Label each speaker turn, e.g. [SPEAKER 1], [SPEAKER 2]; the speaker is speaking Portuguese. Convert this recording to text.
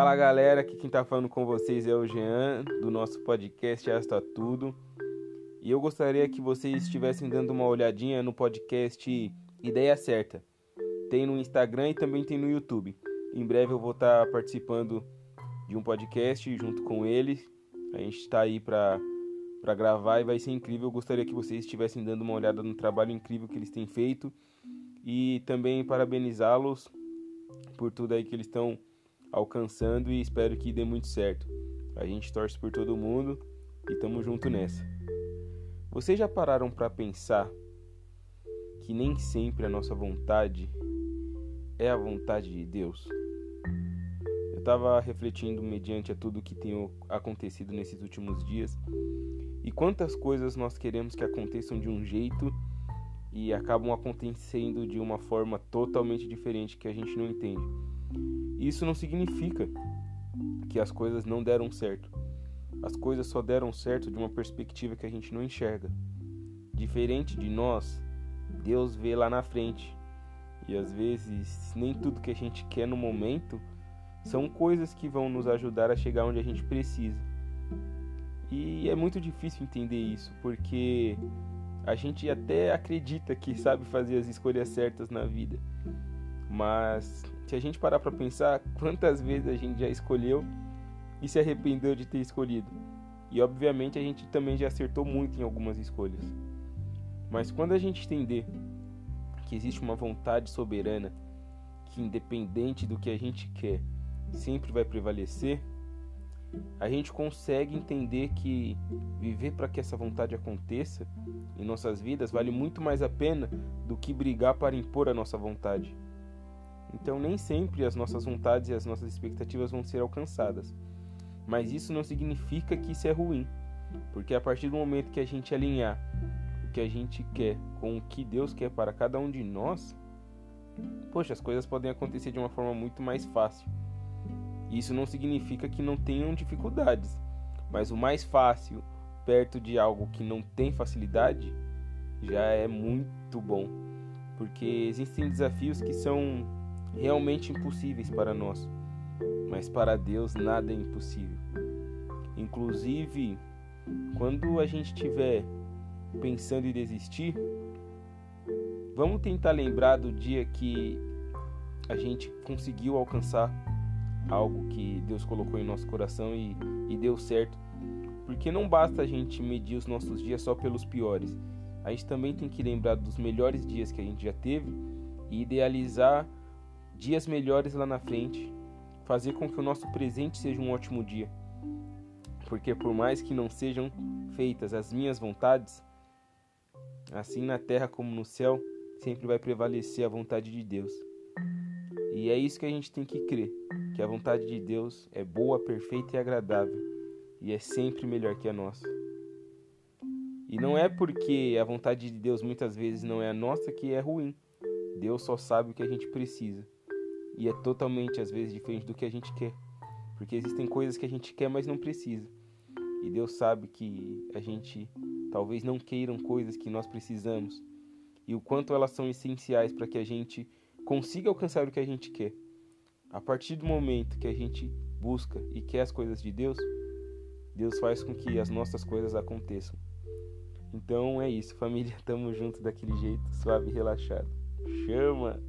[SPEAKER 1] Fala galera, aqui quem tá falando com vocês é o Jean, do nosso podcast Asta Tudo. E eu gostaria que vocês estivessem dando uma olhadinha no podcast Ideia Certa. Tem no Instagram e também tem no YouTube. Em breve eu vou estar tá participando de um podcast junto com eles. A gente está aí para para gravar e vai ser incrível. Eu gostaria que vocês estivessem dando uma olhada no trabalho incrível que eles têm feito e também parabenizá-los por tudo aí que eles estão alcançando e espero que dê muito certo. A gente torce por todo mundo e tamo junto nessa. Vocês já pararam para pensar que nem sempre a nossa vontade é a vontade de Deus? Eu estava refletindo mediante a tudo que tem acontecido nesses últimos dias e quantas coisas nós queremos que aconteçam de um jeito e acabam acontecendo de uma forma totalmente diferente que a gente não entende. Isso não significa que as coisas não deram certo. As coisas só deram certo de uma perspectiva que a gente não enxerga. Diferente de nós, Deus vê lá na frente. E às vezes, nem tudo que a gente quer no momento são coisas que vão nos ajudar a chegar onde a gente precisa. E é muito difícil entender isso, porque a gente até acredita que sabe fazer as escolhas certas na vida, mas se a gente parar para pensar, quantas vezes a gente já escolheu e se arrependeu de ter escolhido? E obviamente a gente também já acertou muito em algumas escolhas. Mas quando a gente entender que existe uma vontade soberana que independente do que a gente quer, sempre vai prevalecer, a gente consegue entender que viver para que essa vontade aconteça em nossas vidas vale muito mais a pena do que brigar para impor a nossa vontade. Então, nem sempre as nossas vontades e as nossas expectativas vão ser alcançadas. Mas isso não significa que isso é ruim, porque a partir do momento que a gente alinhar o que a gente quer com o que Deus quer para cada um de nós, poxa, as coisas podem acontecer de uma forma muito mais fácil. Isso não significa que não tenham dificuldades, mas o mais fácil, perto de algo que não tem facilidade, já é muito bom, porque existem desafios que são realmente impossíveis para nós, mas para Deus nada é impossível. Inclusive, quando a gente estiver pensando em desistir, vamos tentar lembrar do dia que a gente conseguiu alcançar algo que Deus colocou em nosso coração e, e deu certo. Porque não basta a gente medir os nossos dias só pelos piores. A gente também tem que lembrar dos melhores dias que a gente já teve e idealizar dias melhores lá na frente, fazer com que o nosso presente seja um ótimo dia. Porque por mais que não sejam feitas as minhas vontades, assim na terra como no céu, sempre vai prevalecer a vontade de Deus. E é isso que a gente tem que crer que a vontade de Deus é boa, perfeita e agradável e é sempre melhor que a nossa. E não é porque a vontade de Deus muitas vezes não é a nossa que é ruim. Deus só sabe o que a gente precisa. E é totalmente às vezes diferente do que a gente quer. Porque existem coisas que a gente quer, mas não precisa. E Deus sabe que a gente talvez não queiram coisas que nós precisamos. E o quanto elas são essenciais para que a gente consiga alcançar o que a gente quer. A partir do momento que a gente busca e quer as coisas de Deus, Deus faz com que as nossas coisas aconteçam. Então é isso, família, tamo junto daquele jeito, suave e relaxado. Chama!